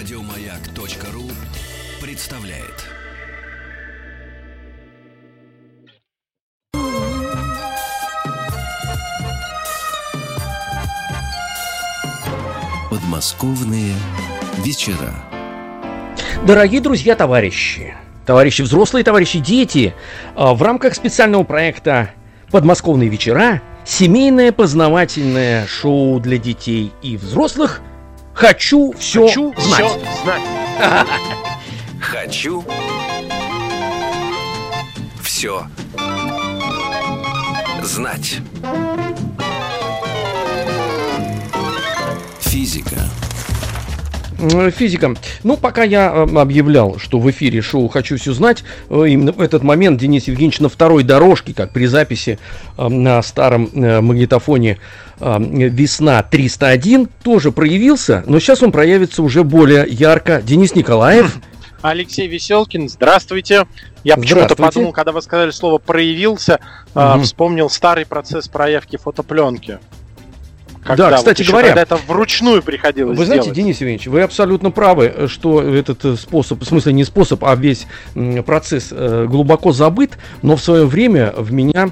Радиомаяк.ру представляет. Подмосковные вечера. Дорогие друзья, товарищи, товарищи взрослые, товарищи дети, а, в рамках специального проекта «Подмосковные вечера» семейное познавательное шоу для детей и взрослых «Хочу все Хочу знать». все знать. Хочу все знать. Физика. Э, Физика. Ну, пока я э, объявлял, что в эфире шоу «Хочу все знать», э, именно в этот момент Денис Евгеньевич на второй дорожке, как при записи на старом магнитофоне «Весна 301», тоже проявился, но сейчас он проявится уже более ярко. Денис Николаев. Алексей Веселкин, здравствуйте. Я почему-то подумал, когда вы сказали слово «проявился», Мгм. вспомнил старый процесс проявки фотопленки. Да, кстати еще говоря- Когда это вручную приходилось Вы знаете, делать. Денис Евгеньевич, вы абсолютно правы, что этот э, способ, в смысле не способ, а весь процесс э, глубоко забыт, но в свое время в меня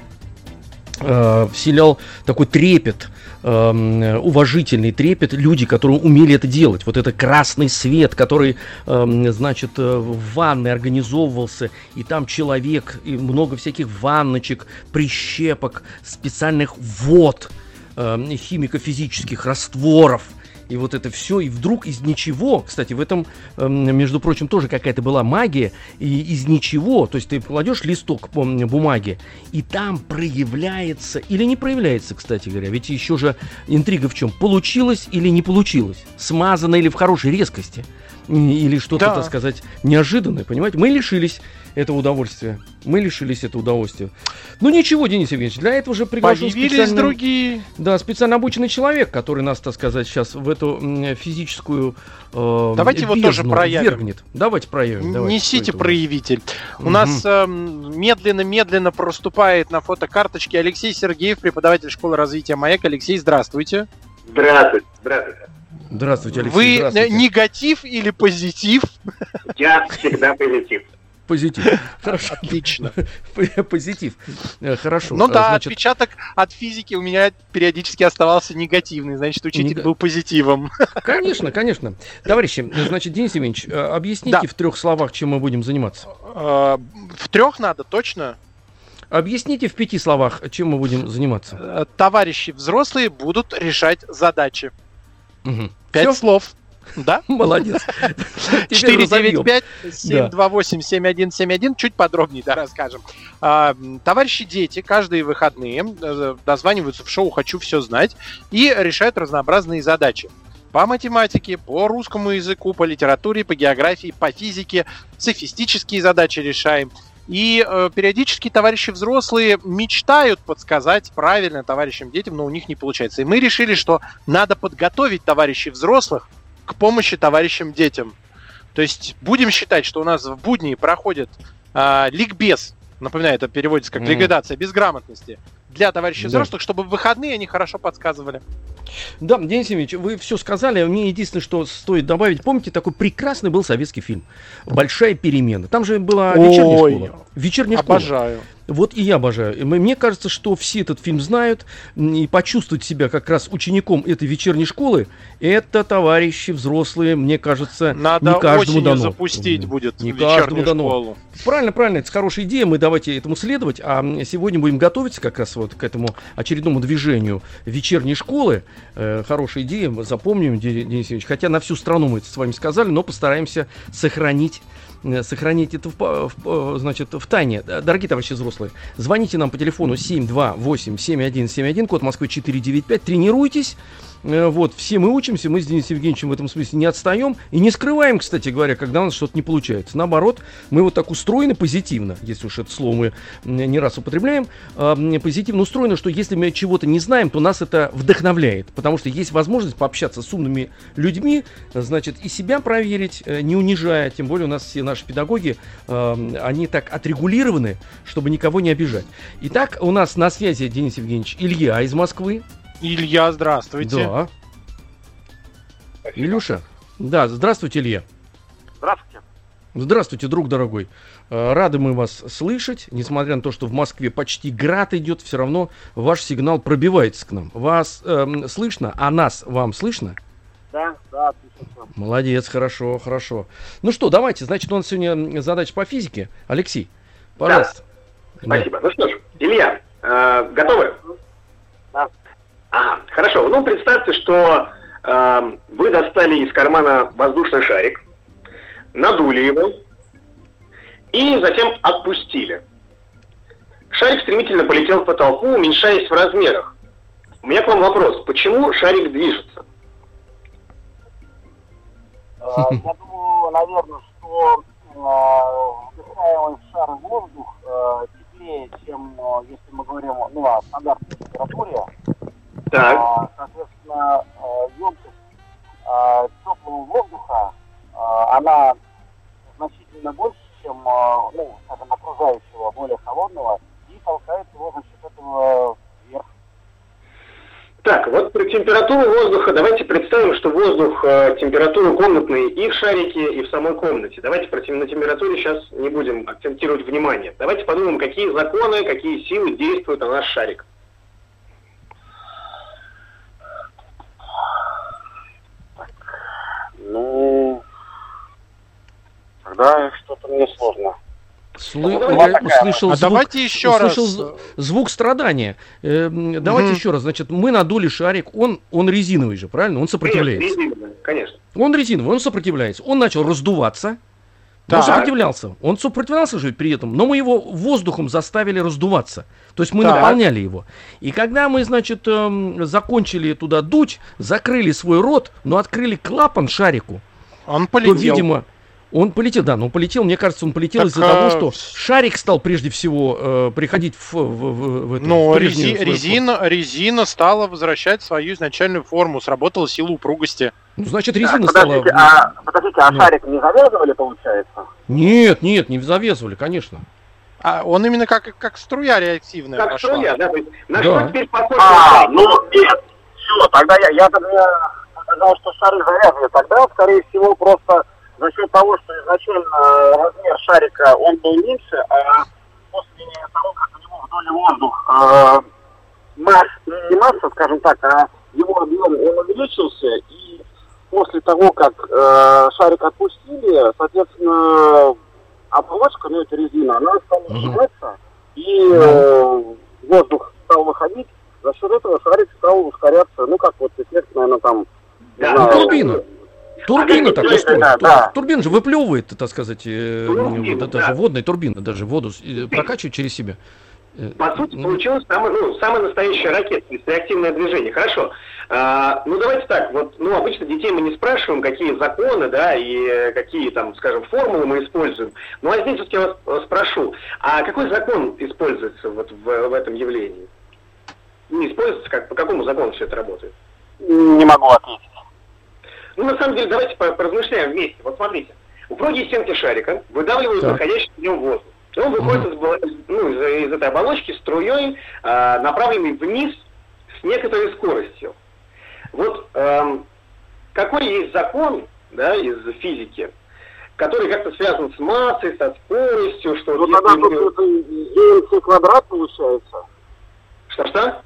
э, вселял такой трепет, э, уважительный трепет люди, которые умели это делать. Вот это красный свет, который, значит, в ванной организовывался, и там человек, и много всяких ванночек, прищепок, специальных вод, эм, химико-физических растворов. И вот это все, и вдруг из ничего, кстати, в этом, эм, между прочим, тоже какая-то была магия, и из ничего, то есть ты кладешь листок бумаги, и там проявляется, или не проявляется, кстати говоря, ведь еще же интрига в чем, получилось или не получилось, смазано или в хорошей резкости, или что-то, Да. так сказать, неожиданное, понимаете? Мы лишились этого удовольствия, мы лишились этого удовольствия. Ну ничего, Денис Евгеньевич, для этого же приглашен Появились специально- другие. да, специально обученный человек, который нас, так сказать, сейчас в эту физическую э, Давайте его тоже проявим. ввергнет. Давайте проявим. давайте. Несите это проявитель. У Мгм. нас эм, медленно-медленно проступает на фотокарточке Алексей Сергеев, преподаватель школы развития «Маяк». Алексей, здравствуйте. Здравствуйте, здравствуйте. Здравствуйте, Алексей. Вы э, здравствуйте. негатив или позитив? Я всегда позитив. Позитив. Хорошо. Отлично. Позитив. Э, Хорошо. Ну А, да, значит, отпечаток от физики у меня периодически оставался негативный, значит, учитель Нега- был позитивом. Конечно, конечно. Товарищи, э, значит, Денис Евгеньевич, э, объясните Да. в трех словах, чем мы будем заниматься. Э, В трех надо, точно. Объясните в пяти словах, чем мы будем заниматься. Э, Товарищи взрослые будут решать задачи. Мгм. Пять Всё? слов. Да? Молодец. Теперь разовьем. 495-728-7171. Чуть подробнее, да, расскажем. А, Товарищи дети каждые выходные э, дозваниваются в шоу «Хочу все знать» и решают разнообразные задачи. По математике, по русскому языку, по литературе, по географии, по физике. Софистические задачи решаем. И э, периодически товарищи взрослые мечтают подсказать правильно товарищам детям, но у них не получается. И мы решили, что надо подготовить товарищей взрослых к помощи товарищам детям. То есть будем считать, что у нас в будни проходит а, ликбез, напоминаю, это переводится как Мгм. ликвидация безграмотности, для товарищей Да. взрослых, чтобы в выходные они хорошо подсказывали. Да, Денис Евгеньевич, вы все сказали. Мне единственное, что стоит добавить. Помните, такой прекрасный был советский фильм «Большая перемена». Там же была вечерняя Ой, школа. Вечерняя школа. Обожаю. Вот и я обожаю. И Мне кажется, что все этот фильм знают, и почувствовать себя как раз учеником этой вечерней школы, это, товарищи взрослые, мне кажется, Надо не каждому дано. запустить будет Не каждому дано. школу. Правильно, правильно, это хорошая идея, мы давайте этому следовать, а сегодня будем готовиться как раз вот к этому очередному движению вечерней школы. Э, хорошая идея, запомним, Де- Денис Евгеньевич, хотя на всю страну мы это с вами сказали, но постараемся сохранить сохранить это в, в, э, значит, в тайне. Д- Дорогие товарищи взрослые, звоните нам по телефону 728-7171, код Москвы 495, тренируйтесь. Э, Вот, все мы учимся, мы с Денисом Евгеньевичем в этом смысле не отстаем и не скрываем, кстати говоря, когда у нас что-то не получается. Наоборот, мы вот так устроены позитивно, если уж это слово мы не раз употребляем, позитивно устроено, что если мы чего-то не знаем, то нас это вдохновляет, потому что есть возможность пообщаться с умными людьми, значит, и себя проверить, э, не унижая, тем более у нас все наши педагоги, они так отрегулированы, чтобы никого не обижать. Итак, у нас на связи Денис Евгеньевич Илья из Москвы. Илья, здравствуйте. Да. Илюша, Да, здравствуйте, Илья. Здравствуйте. Здравствуйте, друг дорогой. Э, Рады мы вас слышать. Несмотря на то, что в Москве почти град идет, все равно ваш сигнал пробивается к нам. Вас эм, слышно, а нас вам слышно? Да, да, отлично. Молодец, хорошо, хорошо. Ну что, давайте, значит, у нас сегодня задача по физике. Алексей, пожалуйста. Да. Спасибо. Ну что ж, Илья, э, готовы? Да. Ага, хорошо. Ну, представьте, что э, вы достали из кармана воздушный шарик, надули его и затем отпустили. Шарик стремительно полетел в потолку, уменьшаясь в размерах. У меня к вам вопрос. Почему шарик движется? Э, Я думаю, наверное, что э, вдыхаемый шар воздух э, теплее, чем если мы говорим ну, о стандартной температуре. Так. Э, Соответственно, э, емкость э, теплого воздуха, э, она значительно больше, чем, ну, скажем, окружающего, более холодного, и толкает его за счет этого вверх. Так, вот про температуру воздуха давайте представим, что воздух э, температуру комнатной и в шарике, и в самой комнате. Давайте про на температуре сейчас не будем акцентировать внимание. Давайте подумаем, какие законы, какие силы действуют на наш шарик. Ну, тогда что-то мне сложно. Слы- Ну, я такая. услышал А звук, давайте еще услышал раз. звук страдания. Э, давайте Мгм. еще раз. Значит, мы надули шарик, он, он резиновый же, правильно? Он сопротивляется. Резиновая, Конечно. Он резиновый, он сопротивляется. Он начал раздуваться. Он Так. сопротивлялся. Он сопротивлялся же при этом, но мы его воздухом заставили раздуваться. То есть мы Так. наполняли его. И когда мы, значит, эм, закончили туда дуть, закрыли свой рот, но открыли клапан шарику, Он то, полетел. видимо, он полетел, да, но он полетел, мне кажется, он полетел Так, из-за а, того, что шарик стал прежде всего э, приходить в, в, в- в эту Но прежнюю рези- свою резина, резина стала возвращать свою изначальную форму, сработала сила упругости. форму. Ну, значит, резина Так, стала... подождите, а, подождите, а Ну. шарик не завязывали, получается? Нет, нет, не завязывали, конечно. А он именно как, как струя реактивная Как пошла. струя, да? То есть на Да. что теперь А, ну нет, все, тогда я, я тогда сказал, что шары завязаны. Тогда, скорее всего, просто за счет того, что изначально размер шарика он был меньше, а после того, как в него вдули воздух, э, масс, не масса, скажем так, а его объем он увеличился, и после того, как э, шарик отпустили, соответственно, оболочка, ну это резина, она стала сжиматься, и э, воздух стал выходить, за счет этого шарик стал ускоряться, ну как вот эффект, наверное, там... Да, знаю, турбина. Турбина А, так да, устроена. да, Тур- да. Турбина же выплевывает, так сказать, э, Турбина, вот, даже да. водная турбина, даже воду э, прокачивает через себя. Э, По сути, ну, получилось самое, ну, самая настоящая ракета, то есть реактивное движение. Хорошо. А, ну, давайте так, вот, ну, обычно детей мы не спрашиваем, какие законы, да, и какие там, скажем, формулы мы используем. Ну, а здесь все-таки я вас спрошу, а какой закон используется вот в, в этом явлении? Не используется, как, по какому закону все это работает? Не могу ответить. Ну, на самом деле, давайте по- поразмышляем вместе. Вот смотрите, упругие стенки шарика выдавливают Так. выходящий в нем воздух. И Он выходит из, бо- ну, из, из этой оболочки струей, а, направленной вниз с некоторой скоростью. Вот эм, какой есть закон да, из физики, который как-то связан с массой, со скоростью, что Ну вот тогда если мы- тут это EMC квадрат получается. Что-что?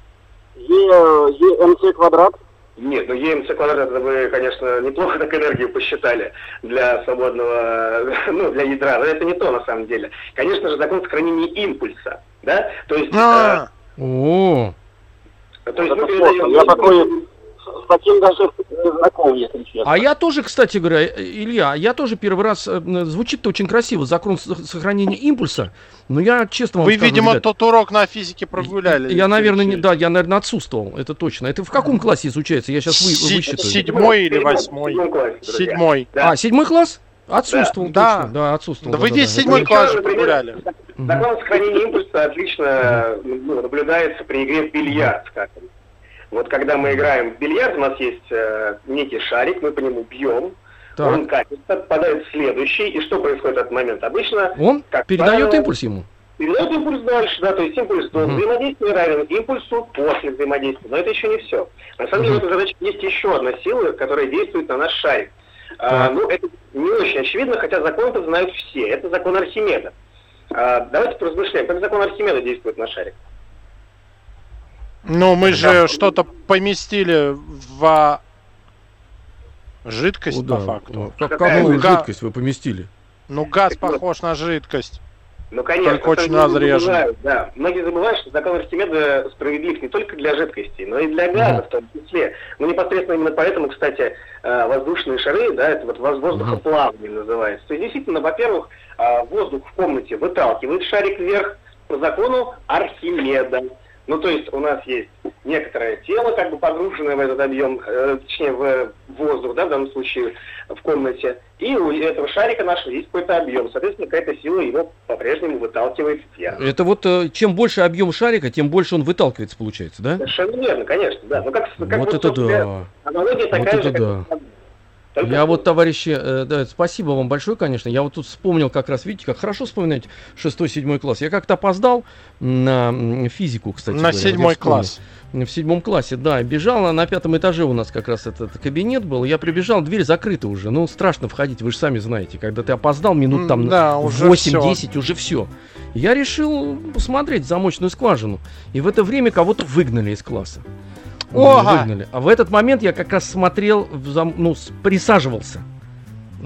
Е, EMC квадрат. Нет, ну ЕМЦ квадрат, это вы, конечно, неплохо так энергию посчитали для свободного, ну, для ядра, но это не то на самом деле. Конечно же, закон сохранения импульса, да? То есть, А, О, э, то есть это мы передаем... Я такой с таким даже не знаком, если честно. а я тоже, кстати говоря, э, Илья, я тоже первый раз, э, звучит-то очень красиво, закон сохранения импульса, но я честно вам Вы, скажу, видимо, ребят, тот урок на физике прогуляли. Я, наверное, не, да, я, наверное, отсутствовал, это точно. Это в каком классе изучается? Я сейчас вы, Си- высчитаю. седьмой или восьмой? Седьмой. Да. А, седьмой класс? Отсутствовал, Да. точно. Да, отсутствовал. Да вы да, весь да. седьмой Ну, класс же прогуляли. Закон сохранения импульса отлично ну, наблюдается при игре в бильярд, скажем. Вот когда мы играем в бильярд, у нас есть э, некий шарик, мы по нему бьем, Так. он катится, попадает в следующий, и что происходит в этот момент? Обычно Он как передает правило, импульс ему. передает импульс дальше, да, то есть импульс до Мгм. взаимодействия равен импульсу после взаимодействия. Но это еще не все. На самом деле в Мгм. этой задаче есть еще одна сила, которая действует на наш шарик. А, ну, это не очень очевидно, хотя закон это знают все. Это закон Архимеда. А, давайте поразмышляем, как закон Архимеда действует на шаре. Ну, мы же что-то поместили в жидкость, Куда? по факту. Как, Какая какую га- жидкость вы поместили? Ну, газ Так вот. похож на жидкость. Ну, конечно. Только очень разрежен. забывают, Да, многие забывают, что закон Архимеда справедлив не только для жидкостей, но и для газа в том числе. Ну, непосредственно именно поэтому, кстати, э, воздушные шары, да, это вот воз- воздухоплавание называется. То есть, действительно, во-первых, э, воздух в комнате выталкивает шарик вверх по закону Архимеда. Ну, то есть у нас есть некоторое тело, как бы погруженное в этот объем, э, точнее, в воздух, да, в данном случае в комнате, и у этого шарика нашего есть какой-то объем. Соответственно, какая-то сила его по-прежнему выталкивает вверх. Это вот э, чем больше объем шарика, тем больше он выталкивается, получается, да? Совершенно верно, конечно, да. Ну, как, как вот это собственно, да. Аналогия такая это же, как да. Только Я вот, товарищи, э, да, спасибо вам большое, конечно. Я вот тут вспомнил как раз, видите, как хорошо вспоминать 6-7 класс. Я как-то опоздал на физику, кстати. На говоря, вот я седьмой вспомнил. класс. В седьмом классе, да, бежал, а на пятом этаже у нас как раз этот кабинет был. Я прибежал, дверь закрыта уже. Ну, страшно входить, вы же сами знаете. Когда ты опоздал минут там Да, на уже 8-10, уже все. Я решил посмотреть замочную скважину. И в это время кого-то выгнали из класса. Ого! Выгнали. А в этот момент я как раз смотрел, ну, присаживался.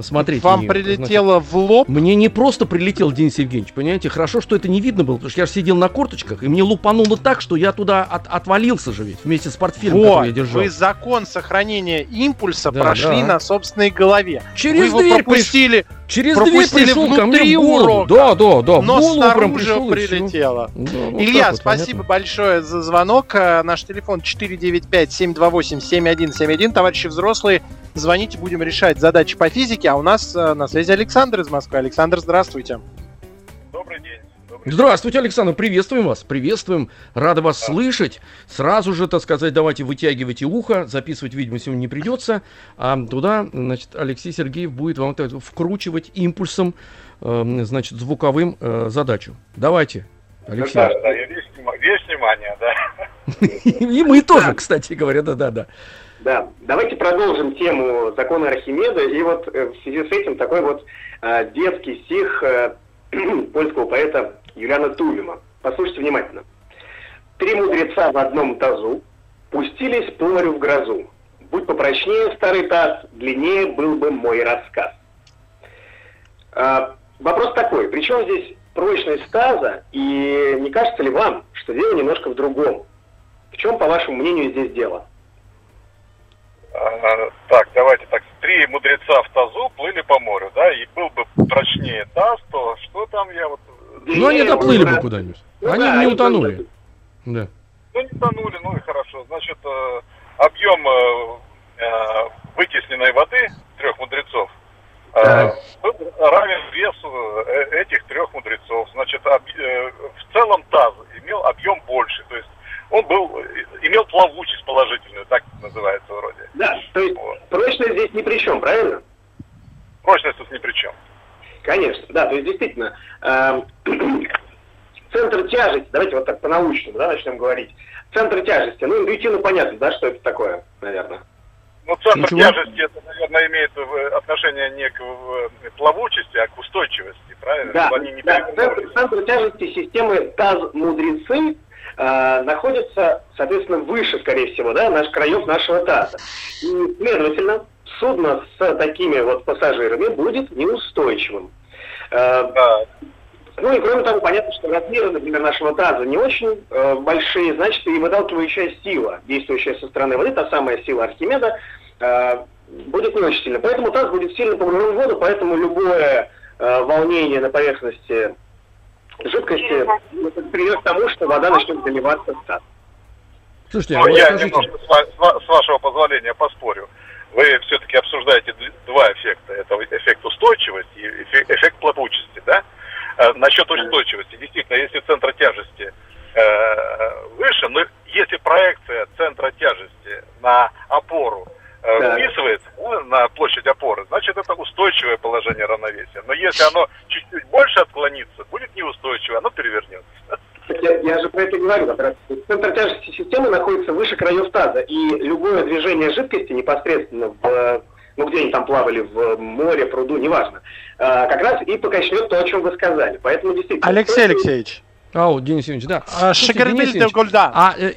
Смотреть. Вам на неё. Значит, прилетело в лоб. мне не просто прилетел Денис Евгеньевич, понимаете? Хорошо, что это не видно было, потому что я же сидел на корточках, и мне лупануло так, что я туда от- отвалился же ведь, вместе с портфелем, Вот, который я держал. вы закон сохранения импульса Да, прошли да. на собственной голове. Через вы его дверь пропустили, Через дверь пропустили пришел ко мне урока, Да, да, да. но снаружи прилетело. Да, вот Илья, вот, спасибо понятно. большое за звонок. Э, Наш телефон 495-728-7171. Товарищи взрослые, звоните, будем решать задачи по физике. А у нас э, на связи Александр из Москвы. Александр, здравствуйте. Добрый день. Здравствуйте, Александр, приветствуем вас, приветствуем, рады вас слышать. Сразу же, так сказать, давайте вытягивайте ухо, записывать, видимо, сегодня не придется, а туда, значит, Алексей Сергеев будет вам так вкручивать импульсом, э, значит, звуковым э, задачу. Давайте, Алексей. Да, да, и весь, весь внимание, да. И мы тоже, кстати говоря, да-да-да. Да, давайте продолжим тему закона Архимеда. И вот э, в связи с этим такой вот э, детский стих э, польского поэта Юлиана Тулима. Послушайте внимательно. Три мудреца в одном тазу пустились по морю в грозу. Будь попрочнее старый таз, длиннее был бы мой рассказ. А, вопрос такой, при чем здесь прочность таза, и не кажется ли вам, что дело немножко в другом? В чем, по вашему мнению, здесь дело? А, так, давайте так. Три мудреца в тазу плыли по морю, да, и был бы прочнее таз, то что там я вот... Ну, они доплыли бы куда-нибудь. Ну Они не утонули. Да. Ну, не тонули, ну и хорошо. Значит, э, объем э, э, вытесненной воды трех мудрецов равен весу этих трех мудрецов. Значит, в целом таз имел объем больше, то есть он был, имел плавучесть положительную, так называется вроде. Да, то есть Вот. прочность здесь ни при чем, правильно? Прочность тут ни при чем. Конечно, да, то есть действительно, эм, центр тяжести, давайте вот так по-научному, да, начнем говорить. Центр тяжести, ну, интуитивно понятно, да, что это такое, наверное. Ну, центр Ничего. тяжести, это, наверное, имеет э, отношение не к э, плавучести, а к устойчивости, правильно? Да, Чтобы они не да, центр, центр тяжести системы ТАЗ-мудрецы э, находится, соответственно, выше, скорее всего, да, наш краев нашего таза. И, следовательно, судно с такими вот пассажирами будет неустойчивым. Э, Да, Ну и кроме того, понятно, что размеры, например, нашего таза не очень э, большие, значит, и выталкивающая сила, действующая со стороны воды, та самая сила Архимеда, э, будет не очень сильно. Поэтому таз будет сильно погружен в воду, поэтому любое э, волнение на поверхности жидкости приведет к тому, что вода начнет заливаться в таз. Слушайте, а Ну, вот я скажите, немножко, с, с вашего позволения, поспорю. Вы все-таки обсуждаете два эффекта. Это эффект устойчивости и эффект, плавучести, да? Э, насчет устойчивости. Действительно, если центр тяжести э, выше, но если проекция центра тяжести на опору э, Да. вписывается да, на площадь опоры, значит это устойчивое положение равновесия. Но если оно чуть-чуть больше отклонится, будет неустойчивое, оно перевернется. Так Я, я же про это говорю. как раз. Центр тяжести системы находится выше краев таза, и любое движение жидкости непосредственно в, ну где они там плавали, в море, пруду, неважно, а, как раз и покачнет то, о чем вы сказали. Поэтому действительно... Алексей Алексеевич. Ау, Денис Евгеньевич, да. А, Слушайте, Шагербиль Денис де Евгеньевич, Гольда. А э.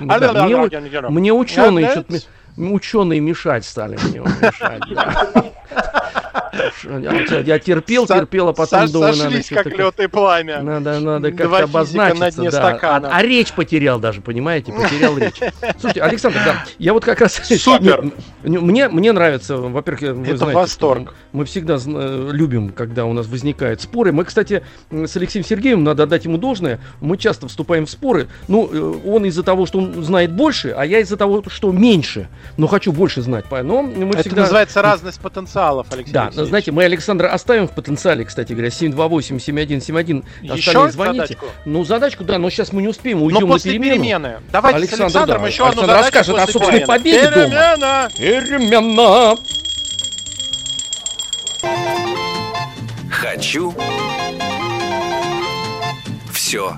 Да, Да, Мне, ученые, что-то ученые мешать стали мне мешать. Я, я терпел, терпел, а потом со- думаю, надо Сошлись, что-то как лед и пламя. Надо, надо как-то обозначиться. да. А, а речь потерял даже, понимаете? Потерял речь. Слушайте, Александр, да, я вот как раз... Супер. Не, Мне, мне нравится, во-первых, вы Это знаете, восторг. мы всегда зна- любим, когда у нас возникают споры. Мы, кстати, с Алексеем Сергеевым, надо отдать ему должное, мы часто вступаем в споры. Ну, э, он из-за того, что он знает больше, а я из-за того, что меньше. Но хочу больше знать. Но мы Это всегда... называется разность потенциалов, Алексей Да, Алексеевич. Знаете, мы Александра оставим в потенциале, кстати говоря, 728-7171. Еще Остальные звоните. задачку? Ну, задачку, да, но сейчас мы не успеем, Но уйдем после на перемену. перемены. Давайте Александр, с Александром да. еще одну Александр задачу расскажет о собственной перемены. победе дома. Перемена! Перемена. Хочу все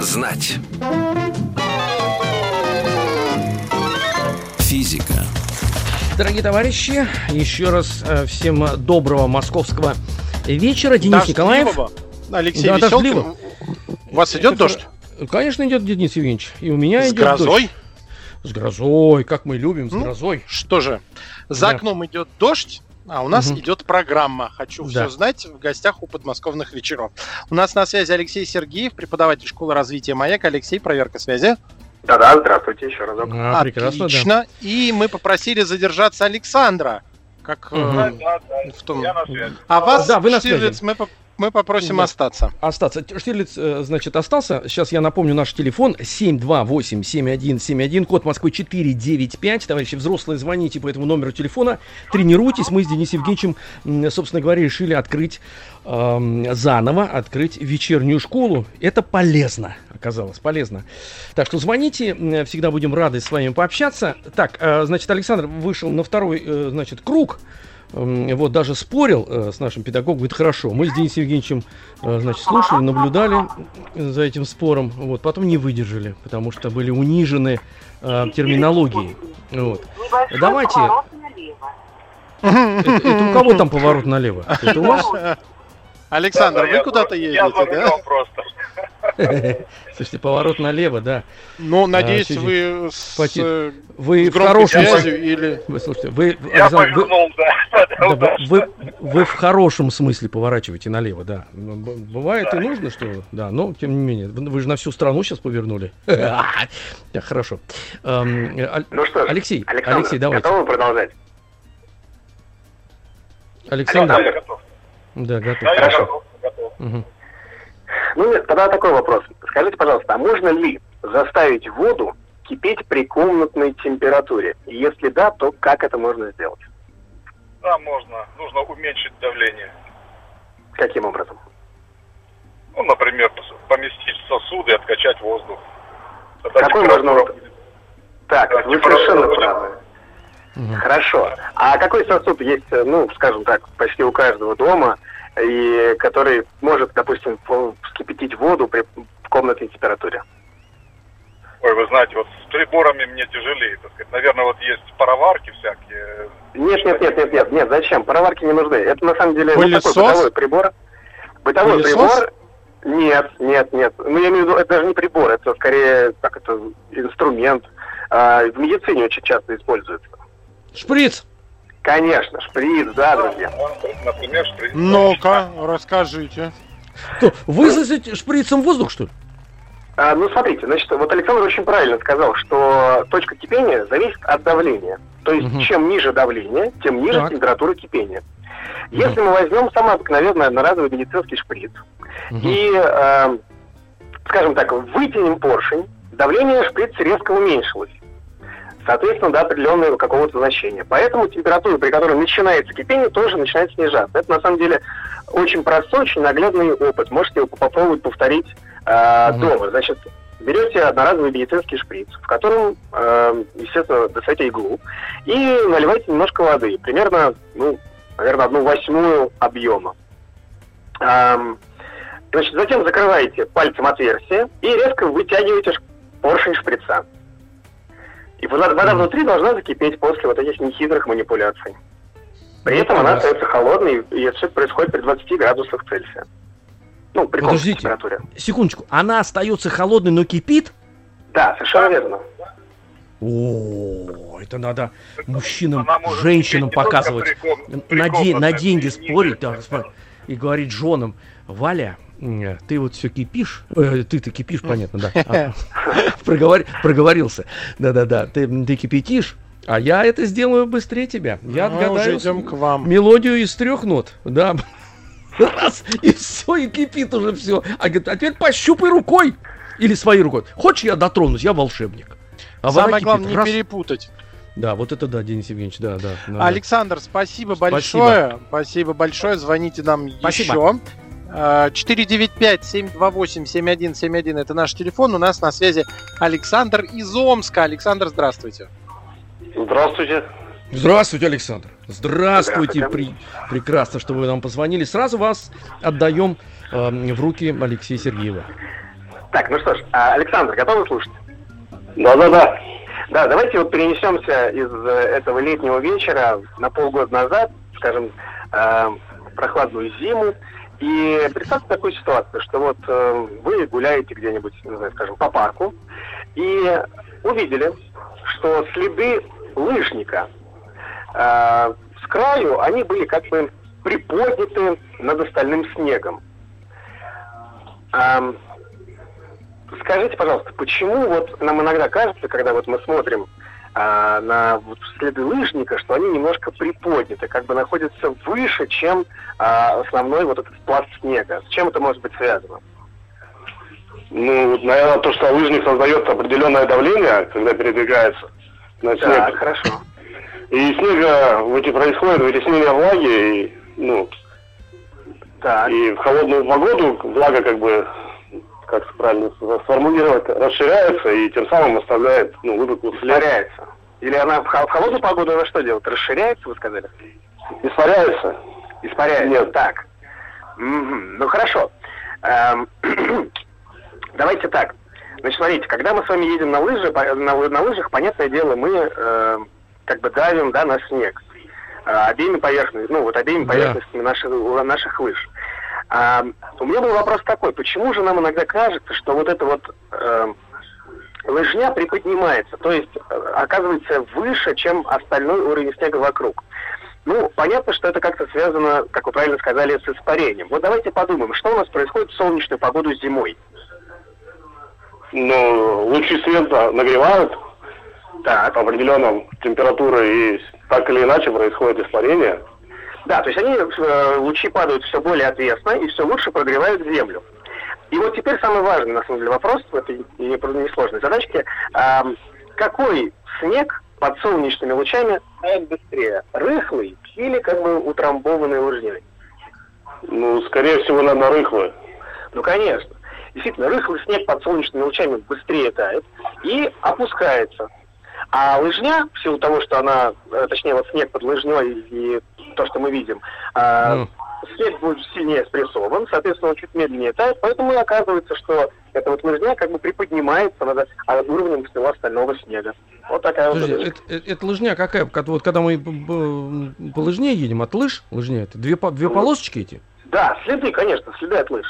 знать. Физика. Дорогие товарищи, еще раз э, всем доброго московского вечера. Денис Николаев. Алексей Да, Веселкин. дождливо. У вас идет Это- дождь? Конечно, идет Денис Евгеньевич. И у меня С идет грозой? дождь. С грозой, как мы любим, с Ну, грозой. Что же, за Да. окном идет дождь, а у нас Мгм. идет программа «Хочу Да. все знать» в гостях у подмосковных вечеров. У нас на связи Алексей Сергеев, преподаватель школы развития «Маяк». Алексей, проверка связи. Да-да, здравствуйте еще разок. А, прекрасно, да. Отлично. И мы попросили задержаться Александра. Как э, Мгм. в том... А вас, Да, вы на Штирлиц, связи. мы, поп- мы попросим Да. остаться. Остаться. Штирлиц, э, значит, остался. Сейчас я напомню наш телефон 728-7171, код Москвы 495. Товарищи взрослые, звоните по этому номеру телефона, тренируйтесь. Мы с Денисом Евгеньевичем, собственно говоря, решили открыть эм, заново, открыть вечернюю школу. Это полезно, оказалось, полезно. Так что звоните, всегда будем рады с вами пообщаться. Так, э, значит, Александр вышел на второй, э, значит, круг. Вот даже спорил э, с нашим педагогом, говорит, хорошо, мы с Денисом Евгеньевичем, э, значит, слушали, наблюдали за этим спором, вот, потом не выдержали, потому что были унижены э, терминологией, вот. Давайте, это, это у кого там поворот налево? Это у вас? Александр, вы куда-то едете, да? Слушайте, поворот налево, да. Ну, надеюсь, сидите. вы с, Поти- э, Вы с в хорошем... связью или... Вы слушайте, вы, Александр, вы- да, вы, вы, вы в хорошем смысле поворачиваете налево, да. Ну, Бывает и нужно, что, да, но тем не менее, вы вы же на всю страну сейчас повернули. Так, хорошо. Эм, Ну что ж, Алексей, Александр, Алексей, давайте. готовы продолжать? Александр, готов. да, готов. Да, я Хорошо. готов, готов. Мгм. Ну, нет, тогда такой вопрос. Скажите, пожалуйста, а можно ли заставить воду кипеть при комнатной температуре? И Если да, то как это можно сделать? Да, можно. Нужно уменьшить давление. Каким образом? Ну, например, поместить в сосуды и откачать воздух. Тогда Какой температура можно- будет- Так, Да, вы температура совершенно будет- правы. Хорошо. А какой сосуд есть, э, ну, скажем так, почти у каждого дома, и который может, допустим, вскипятить воду при комнатной температуре? Ой, вы знаете, вот с приборами мне тяжелее, так сказать. Наверное, вот есть пароварки всякие. Нет, нет, нет, нет, нет, нет, зачем? Пароварки не нужны. Это на самом деле Пылесос? такой бытовой прибор. Бытовой Пылесос? прибор. Нет, нет, нет. Ну, я имею в виду, это даже не прибор, это скорее, как это, инструмент. А, в медицине очень часто используется. Шприц! Конечно, шприц, да, друзья. Например, шприц. Ну-ка, расскажите. Что, высосать шприцем воздух, что ли? А, ну, смотрите, значит, вот Александр очень правильно сказал, что точка кипения зависит от давления. То есть, Мгм. чем ниже давление, тем ниже Так. температура кипения. Если мы возьмем самый обыкновенный одноразовый медицинский шприц Мгм. и, э, скажем так, вытянем поршень, давление шприца резко уменьшилось. Соответственно, до определенного какого-то значения. Поэтому температура, при которой начинается кипение, тоже начинает снижаться. Это на самом деле очень простой, очень наглядный опыт. Можете его попробовать повторить э, Мгм. дома. Значит, берете одноразовый медицинский шприц, в котором, э, естественно, достаете иглу, и наливаете немножко воды, примерно, ну, наверное, одну восьмую объема. Ам, Значит, затем закрываете пальцем отверстие и резко вытягиваете поршень шприца. И вода, вода внутри должна закипеть после вот этих нехитрых манипуляций. При Ну, этом она остается холодной, и это все происходит при 20 градусах Цельсия. Ну, при Подождите. температуре. Секундочку, она остается холодной, но кипит? Да, совершенно верно. О, это надо мужчинам, женщинам показывать. при ком- при На, де- на деньги спорить да, и говорить женам, Валя, ты вот все кипишь, Э, ты-то кипишь, понятно, да. А, проговор- Проговорился. Да-да-да, ты, ты кипятишь, а я это сделаю быстрее тебя. Я Мы отгадаю уже идем к вам. мелодию из трех нот, да. Раз, и все, и кипит уже все. А говорит, а теперь пощупай рукой. Или своей рукой. Хочешь, я дотронусь, я волшебник. А Самое кипит. главное, не Раз. перепутать. Да, вот это да, Денис Евгеньевич, да, да. Александр, спасибо Спасибо. большое. Спасибо большое. Звоните нам Спасибо. еще. А, 495-728-7171 это наш телефон. У нас на связи Александр из Омска. Александр, здравствуйте. Здравствуйте. Здравствуйте, Александр. Здравствуйте. Здравствуйте. При- Прекрасно, что вы нам позвонили. Сразу вас отдаем эм, в руки Алексея Сергеева. Так, ну что ж, а, Александр, готовы слушать? Да-да-да. Да, давайте вот перенесемся из э, этого летнего вечера на полгода назад, скажем, э, прохладную зиму. И представьте такую ситуацию, что вот э, вы гуляете где-нибудь, не знаю, скажем, по парку, и увидели, что следы лыжника э, с краю, они были как бы приподняты над остальным снегом. Ам, Скажите, пожалуйста, почему вот нам иногда кажется, когда вот мы смотрим а, на вот следы лыжника, что они немножко приподняты, как бы находятся выше, чем а, основной вот этот пласт снега. С чем это может быть связано? Ну, наверное, то, что лыжник создает определенное давление, когда передвигается на снег. Так, хорошо. И снега в эти происходит вытеснение влаги, и, ну, Так, и в холодную погоду влага как бы, как правильно сформулировать, расширяется и тем самым оставляет, ну, выпуклый след. испаряется. Или она в, хо- в холодную погоду она что делает? Расширяется, вы сказали? Испаряется. Испаряется. Нет. Так. Мгм. Ну хорошо. Эм, Давайте так. Значит, смотрите, когда мы с вами едем на лыжи, на, на лыжах, понятное дело, мы э, как бы давим, да, на снег. Э, обеими поверхностями, ну вот обеими Да. поверхностями наших, наших лыж. А, у меня был вопрос такой, почему же нам иногда кажется, что вот это вот э, лыжня приподнимается, то есть э, оказывается выше, чем остальной уровень снега вокруг. Ну, понятно, что это как-то связано, как вы правильно сказали, с испарением. Вот давайте подумаем, что у нас происходит в солнечную погоду зимой. Ну, лучи света нагревают Так, определенном температуры, и так или иначе происходит испарение. Да, то есть они, э, лучи падают все более отвесно и все лучше прогревают землю. И вот теперь самый важный, на самом деле, вопрос в этой не- несложной задачке. Какой снег под солнечными лучами тает быстрее? Рыхлый или как бы утрамбованный лыжней? Ну, скорее всего, наверное, рыхлое. Ну, конечно. Действительно, рыхлый снег под солнечными лучами быстрее тает и опускается. А лыжня, в силу того, что она, э, точнее, вот снег под лыжней и то, что мы видим, Ну. снег будет сильнее спрессован, соответственно, он чуть медленнее тает, поэтому и оказывается, что эта вот лыжня как бы приподнимается над а, уровнем всего остального снега. Вот такая вот Подожди, задача. это, это- это лыжня какая? Как Вот когда мы б- по лыжне едем, от лыж лыжня, это две, две полосочки эти? Да, следы, конечно, следы от лыж.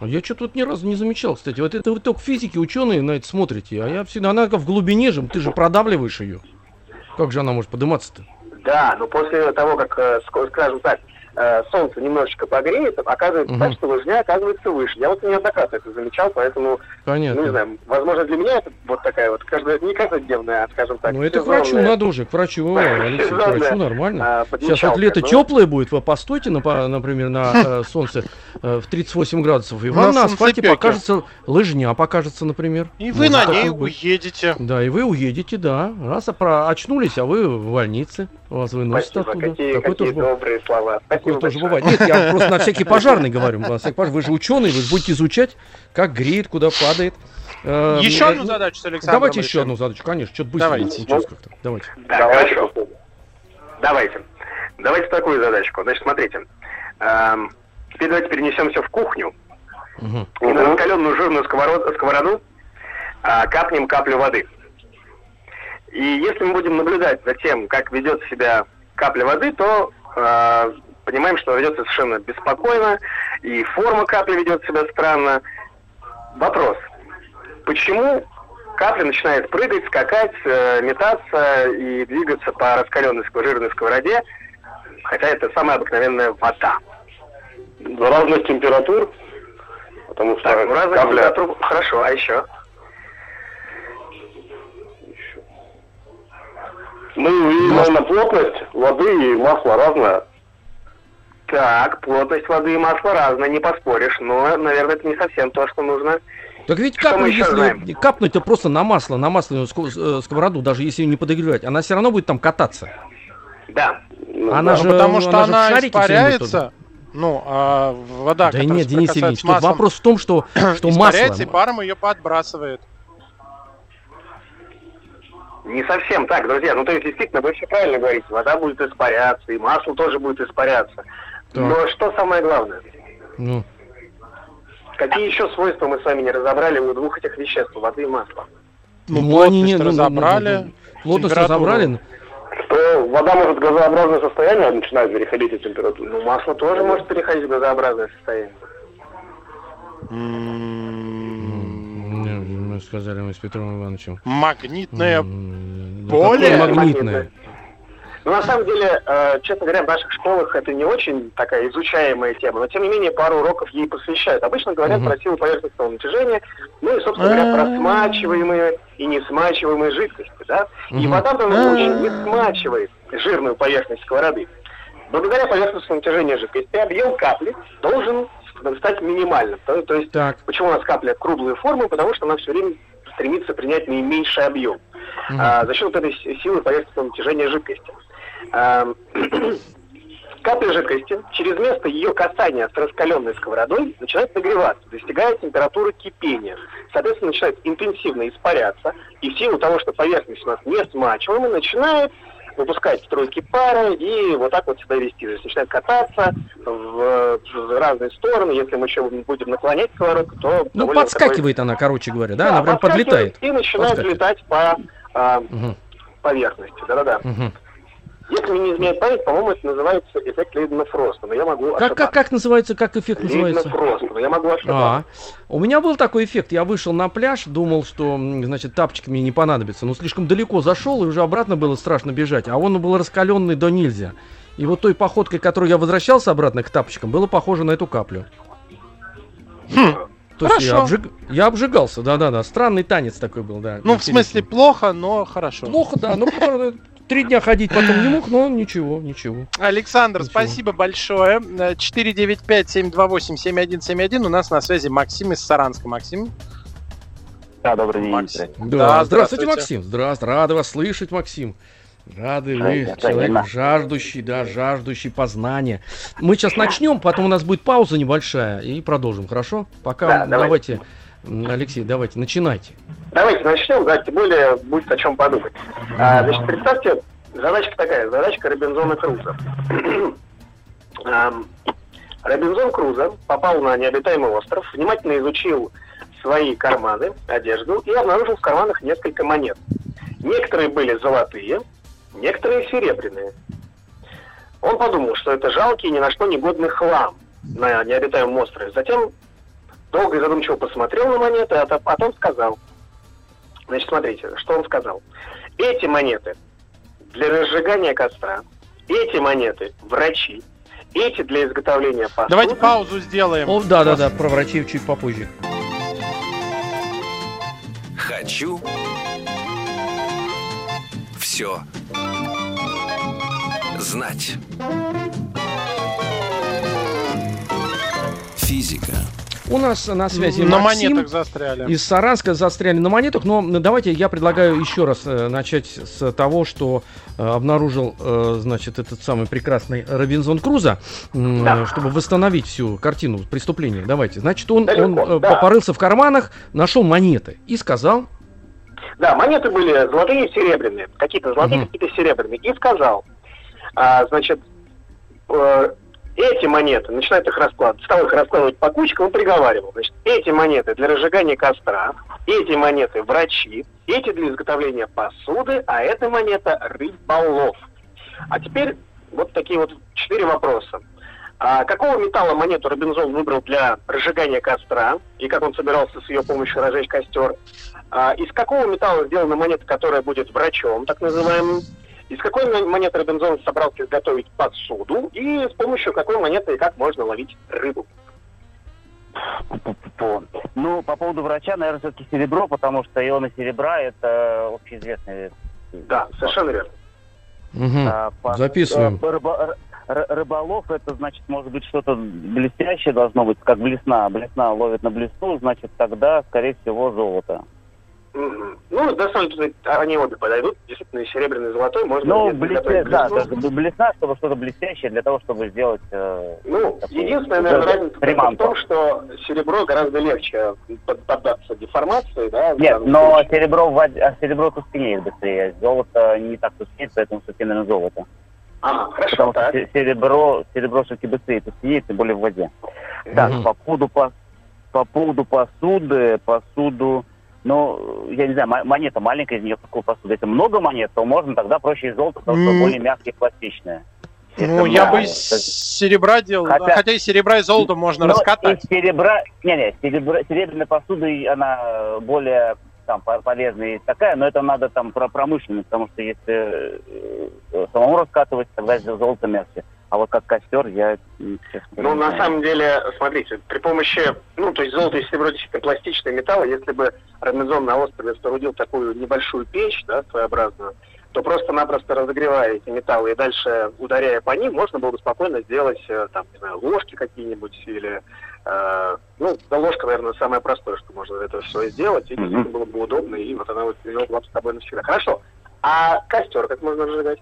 А Я что-то вот ни разу не замечал, кстати. Вот это вы только физики, ученые на это смотрите, а я всегда, она как в глубине же, ты же продавливаешь ее. Как же она может подниматься-то? Да, но после того, как, э, ск- скажем так, э, солнце немножечко погреет, оказывается Мгм. так, что лыжня оказывается выше. Я вот неоднократно это замечал, поэтому, Понятно. ну не знаю, возможно для меня это вот такая вот, каждая, не каждодневная, а скажем так, Ну это к врачу надо уже, к врачу, Алексей, к врачу нормально. а, Сейчас вот лето теплое будет, вы постойте, на, по- например, на э, солнце э, в 38 градусов, и вам на асфальте покажется лыжня, покажется, например. И вы на ней уедете. Да, и вы уедете, да. Раз а про- очнулись, а вы в больнице. Вас выносят Спасибо, оттуда. какие, Такое какие тоже бывает. добрые слова. Такое Спасибо тоже бывает. Нет, я просто на всякий пожарный говорю. Вы же ученый, вы же будете изучать, как греет, куда падает. Э, Еще э, одну задачу с Александром Давайте еще одну задачу, конечно. Что-то быстро Давайте. как-то. Давайте. Да, Давайте хорошо. Давайте. Давайте такую задачку. Значит, смотрите. Эм, теперь давайте перенесемся в кухню. И на раскаленную жирную сковород- сковороду а, капнем каплю воды. И если мы будем наблюдать за тем, как ведет себя капля воды, то э, понимаем, что ведет совершенно беспокойно, и форма капли ведет себя странно. Вопрос. Почему капля начинает прыгать, скакать, э, метаться и двигаться по раскаленной жирной сковороде, хотя это самая обыкновенная вода? За разных температур, потому что Так, ну капля... температур- Хорошо, а еще? Ну и, наверное, плотность воды и масла разная. Так, плотность воды и масла разная, не поспоришь, но, наверное, это не совсем то, что нужно. Так ведь Что мы капнуть, если знаем? капнуть-то просто на масло, на масляную э, сковороду, даже если ее не подогревать, она все равно будет там кататься. Да. Ну, Она да. же- Ну, потому что она же она испаряется. Ну, а вода, да которая нет, Денис Евгеньевич, с тут маслом, вопрос в том, что, что масло... испаряется и паром ее подбрасывает. Не совсем так, друзья. Ну, то есть, действительно, вы все правильно говорите. Вода будет испаряться, и масло тоже будет испаряться. Но что самое главное? Ну, Какие еще свойства мы с вами не разобрали у двух этих веществ, воды и масла? Ну, ну, они не- ну, ну, ну, разобрали. Плотность разобрали. Что вода может в газообразное состояние начинает переходить от температуры. Ну, масло тоже может переходить в газообразное состояние. Мы сказали мы с Петром Ивановичем. Магнитное да поле? какое магнитное. Ну, на самом деле, э, честно говоря, в наших школах это не очень такая изучаемая тема, но, тем не менее, пару уроков ей посвящают. Обычно говорят про силу поверхностного натяжения, ну и, собственно говоря, про смачиваемые и несмачиваемые жидкости, да? И вода в данном случае не смачивает жирную поверхность сковороды. Благодаря поверхностному натяжению жидкости объем капли должен стать минимальным. То, то есть, Так. почему у нас капля круглой формы? Потому что она все время стремится принять наименьший объем Мгм. а, за счет этой с- силы поверхностного натяжения жидкости. А, Капля жидкости через место ее касания с раскаленной сковородой начинает нагреваться, достигая температуры кипения. Соответственно, начинает интенсивно испаряться, и в силу того, что поверхность у нас не смачиваемая, начинает выпускать струйки пара и вот так вот себя вести. То есть начинает кататься в, в разные стороны. Если мы еще будем наклонять сковородку, то... Ну, довольно такой- подскакивает она, короче говоря, да? Она прям подскакивает подлетает. И начинает Подскакивает. летать по а, Мгм, поверхности. Да-да-да. мгм. Если мне не изменяет память, по-моему, это называется эффект Лейдена-Фроста, но я могу Как, как, как называется, как эффект называется? Лейдена-Фроста, но я могу А, ошибаться. у меня был такой эффект. Я вышел на пляж, думал, что, значит, тапочки мне не понадобятся. Но слишком далеко зашел, и уже обратно было страшно бежать. А он был раскаленный до нельзя. И вот той походкой, которой я возвращался обратно к тапочкам, было похоже на эту каплю. То есть я, Хорошо. обжиг- я обжигался, да-да-да. Странный танец такой был, да. Ну, в интересный. смысле, плохо, но хорошо. Плохо, да. Ну, правда, три дня ходить потом не мог, но ничего, ничего. Александр, Ничего. спасибо большое. Э, 495-728-7171. У нас на связи Максим из Саранска. Максим. Да, добрый день. Максим. Да, здравствуйте, здравствуйте. Максим. Здравствуйте, рады вас слышать, Максим. Рады вы, человек жаждущий, да, жаждущий познания. Мы сейчас начнем, потом у нас будет пауза небольшая и продолжим, хорошо? Пока Да, давайте. давайте, Алексей, давайте, начинайте. Давайте начнем, да, тем более будет о чем подумать. А, значит, представьте, задачка такая, задачка Робинзона Круза. Робинзон Крузо попал на необитаемый остров, внимательно изучил свои карманы, одежду и обнаружил в карманах несколько монет. Некоторые были золотые, некоторые серебряные. Он подумал, что это жалкий, ни на что негодный хлам на необитаемом острове. Затем долго и задумчиво посмотрел на монеты, а то- потом сказал. Значит, смотрите, что он сказал. Эти монеты для разжигания костра, эти монеты врачи, эти для изготовления посуды. Давайте паузу сделаем. О, да-да-да, про врачей чуть попозже. Хочу все знать. Физика. У нас на связи На Максим. монетах застряли. Из Саранска застряли на монетах, но давайте я предлагаю еще раз э, начать с того, что э, обнаружил, э, значит, этот самый прекрасный Робинзон Крузо, м, Да. чтобы восстановить всю картину преступления. Давайте. Значит, он, Да он да. порылся в карманах, нашел монеты и сказал, Да, монеты были золотые и серебряные. Какие-то золотые, Мгм. какие-то серебряные. И сказал, а, значит, эти монеты, начинает их раскладывать, стал их раскладывать по кучкам и приговаривал. Значит, эти монеты для разжигания костра, эти монеты врачи, эти для изготовления посуды, а эта монета рыболов. А теперь вот такие вот четыре вопроса. А какого металла монету Робинзон выбрал для разжигания костра? И как он собирался с ее помощью разжечь костер? А из какого металла сделана монета, которая будет врачом, так называемым? Из какой монеты Робинзон собрался изготовить посуду? И с помощью какой монеты и как можно ловить рыбу? Ну, по поводу врача, наверное, все-таки серебро, потому что ионы серебра – это общеизвестный... Да, совершенно верно. Угу. А, по, Записываем. Рыба, рыболов это значит может быть что-то блестящее должно быть, как блесна. Блесна ловит на блесну, значит тогда, скорее всего, золото. Ну, на самом деле, они обе подойдут. Действительно, серебряный и золотой можно Ну, блестя... да, блесна, чтобы что-то блестящее, для того, чтобы сделать... Э, ну, единственная, наверное, разница в том, что серебро гораздо легче поддаться деформации, да? Нет, но случае. серебро, в воде, а серебро тускнеет быстрее, золото не так тускнеет, поэтому все-таки, наверное, золото. Ага, хорошо, Потому так. что серебро, серебро все-таки быстрее тускнеет, тем более в воде. Так, по поводу, по, по поводу посуды, посуду... Ну, я не знаю, монета маленькая, из нее какую посуду. Если много монет, то можно тогда проще из золота, потому что mm. более мягкие, пластичные. Ну, я бы из серебра делал, хотя, хотя и серебра и золото можно ну, раскатать. Из серебра, не, не, серебра, серебряная посуда, она более там полезная и такая, но это надо там про промышленность, потому что если э, самому раскатывать, тогда золото мягче. А вот как костер я, честно Ну, на самом деле, смотрите, при помощи, ну, то есть золото и серебро действительно пластичные металлы, если бы Робинзон на острове соорудил такую небольшую печь, да, своеобразную, то просто-напросто разогревая эти металлы и дальше ударяя по ним, можно было бы спокойно сделать, э, там, не знаю, ложки какие-нибудь или, э, ну, да, ложка, наверное, самое простое, что можно это все сделать, и действительно было бы удобно, и вот она вот была бы с тобой навсегда. Хорошо. А костер как можно разжигать?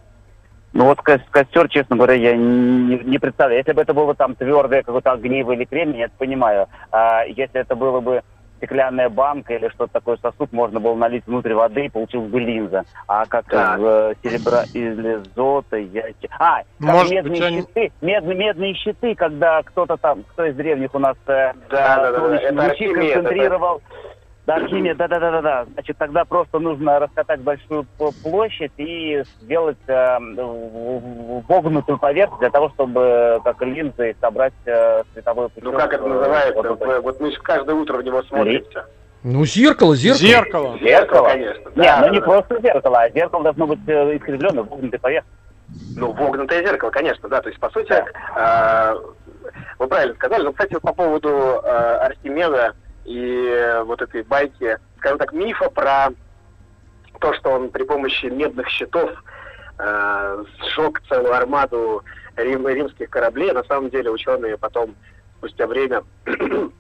Ну вот костер, честно говоря, я не, не представляю. Если бы это было там твердое какое-то огниво или кремень, я это понимаю. А если это было бы стеклянная банка или что-то такое сосуд, можно было налить внутрь воды и получилась бы линза. А как да. из э, серебра или золота, я... А, Может медные быть, щиты, они... медные, медные щиты, когда кто-то там, кто из древних у нас э, да, э, да, да, лучи концентрировал... Это да, химия, да, да, да, да, да. Значит, тогда просто нужно раскатать большую площадь и сделать э, вогнутую поверхность для того, чтобы как линзы собрать э, световой пучок. Ну как это называется? Вот, вот, вот мы же каждое утро в него смотримся. Ну, зеркало, зеркало. Зеркало. Зеркало, конечно. Да, Нет, ну не просто зеркало, а зеркало должно быть э, искривленное, вогнутой поверхностью. Ну, вогнутое зеркало, конечно, да. То есть, по сути, да. э, вы правильно сказали. Но, кстати, по поводу э, Архимеда, и вот этой байки, скажем так, мифа про то, что он при помощи медных щитов э, сжег целую армаду рим, римских кораблей. На самом деле ученые потом, спустя время, э,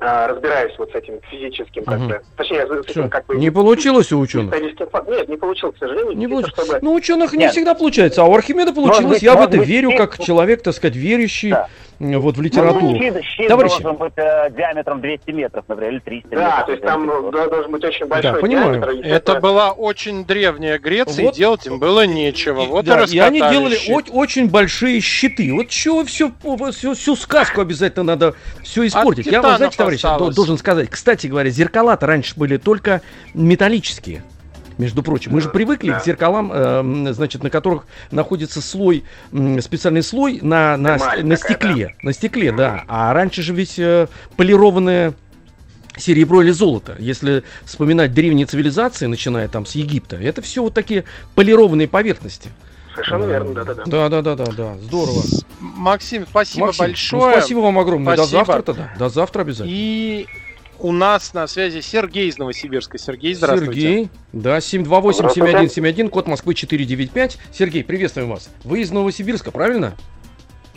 разбираясь вот с этим физическим, как бы, точнее, с этим, как бы... Не получилось у ученых? Нет, не получилось, к сожалению. Не получилось. Чтобы... Ну, ученых не всегда получается, а у Архимеда получилось. Быть, Я в это быть, верю, как человек, так сказать, верующий. Да вот в ну, литературу. Ну, щит, щит Товарищи... должен быть э, диаметром 200 метров, например, или 300 да, метров. Да, то есть там да, должен быть очень большой да, понимаю. диаметр. Это была очень древняя Греция, вот, и делать им было нечего. Вот да, и, и они делали о- очень большие щиты. Вот чего все, всю, всю сказку обязательно надо все испортить. Я вам, знаете, товарищ, должен сказать, кстати говоря, зеркала-то раньше были только металлические между прочим. Мы же привыкли да. к зеркалам, э, значит, на которых находится слой, специальный слой на, на, на стекле. Да. На стекле, да. А раньше же ведь э, полированное серебро или золото. Если вспоминать древние цивилизации, начиная там с Египта, это все вот такие полированные поверхности. Совершенно верно, да, да, да. Да, да, да, да, да. Здорово. Максим, спасибо Максим, ну, большое. Ну, спасибо вам огромное. Спасибо. До завтра тогда. До завтра обязательно. И у нас на связи Сергей из Новосибирска. Сергей, здравствуйте. Сергей, да, 728-7171, код Москвы 495. Сергей, приветствуем вас. Вы из Новосибирска, правильно?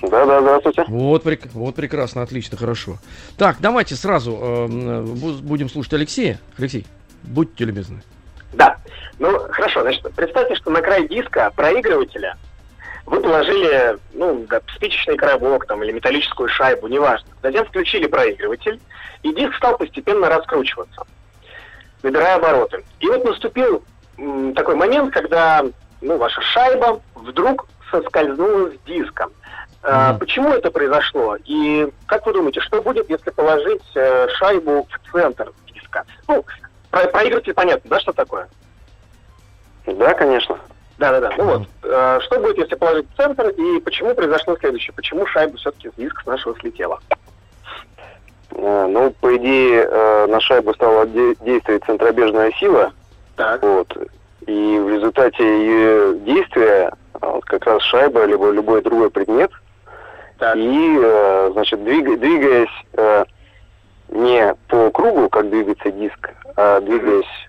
Да, да, здравствуйте. Вот, прек... вот прекрасно, отлично, хорошо. Так, давайте сразу э, будем слушать Алексея. Алексей, будьте любезны. Да. Ну, хорошо, значит, представьте, что на край диска проигрывателя вы положили, ну, спичечный коробок там, или металлическую шайбу, неважно. Затем включили проигрыватель, и диск стал постепенно раскручиваться, набирая обороты. И вот наступил м, такой момент, когда ну, ваша шайба вдруг соскользнула с диском. А, Мгм. Почему это произошло? И как вы думаете, что будет, если положить э, шайбу в центр диска? Ну, про- проигрыватель понятно, да, что такое? Да, конечно. Да-да-да. Ну вот, э, что будет, если положить в центр, и почему произошло следующее? Почему шайба все-таки с диска нашего слетела? Э, Ну, по идее, э, на шайбу стала де- действовать центробежная сила, Так. вот, и в результате ее действия а, вот как раз шайба, либо любой другой предмет, Так. и, э, значит, двига- двигаясь э, не по кругу, как двигается диск, а двигаясь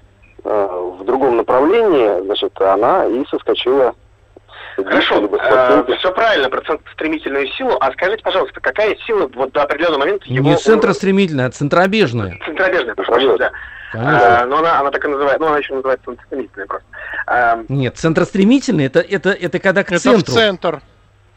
в другом направлении, значит, она и соскочила Хорошо, пластинки. все правильно про центростремительную силу. А скажите, пожалуйста, какая сила вот до определенного момента его... Не центростремительная, а центробежная. Центробежная, прошу да. Конечно. А, но она, она так и называется, ну, она еще называется центростремительная просто. А, Нет, центростремительная это, это, это когда к Это в центру. центр.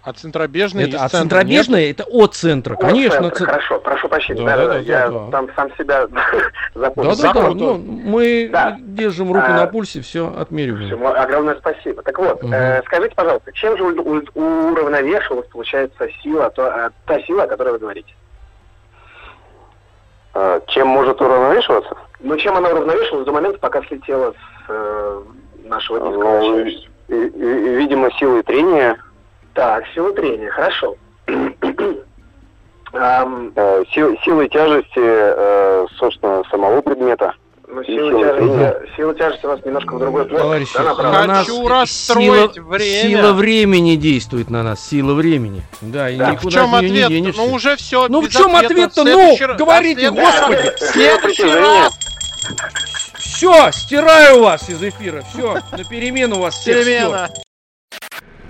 А центробежный Это, из а центра центробежная это от центра. от Конечно. центра, цен- Хорошо, прошу прощения. Да, Да, да, да, я да. там сам себя запомнил. Да, да, да. Ну, мы Да. держим руку А, на пульсе, все отмериваем. огромное спасибо. Так вот, э, скажите, пожалуйста, чем же уравновешивалась, получается, сила, то, э, та сила, о которой вы говорите? А, Чем может уравновешиваться? Ну, чем она уравновешивалась до момента, пока слетела с э, нашего диска? Ну, и- и- видимо, силой трения, Так, сила трения, хорошо. Э, сил- силой тяжести, э, собственно, самого предмета. ну, сила сила тяжести, трения. сила тяжести у нас немножко в другой плоскости. Товарищи, да, направлена? на нас Хочу расстроить сила, время. сила времени действует на нас, сила времени. Да, и Да. В никуда чем от нее не ответ? денешься. Ну уже все. Ну, в чем ответ-то? Ну, говорите, господи. В следующий раз. Все, стираю вас из эфира. Все, на перемену вас всех. Перемена.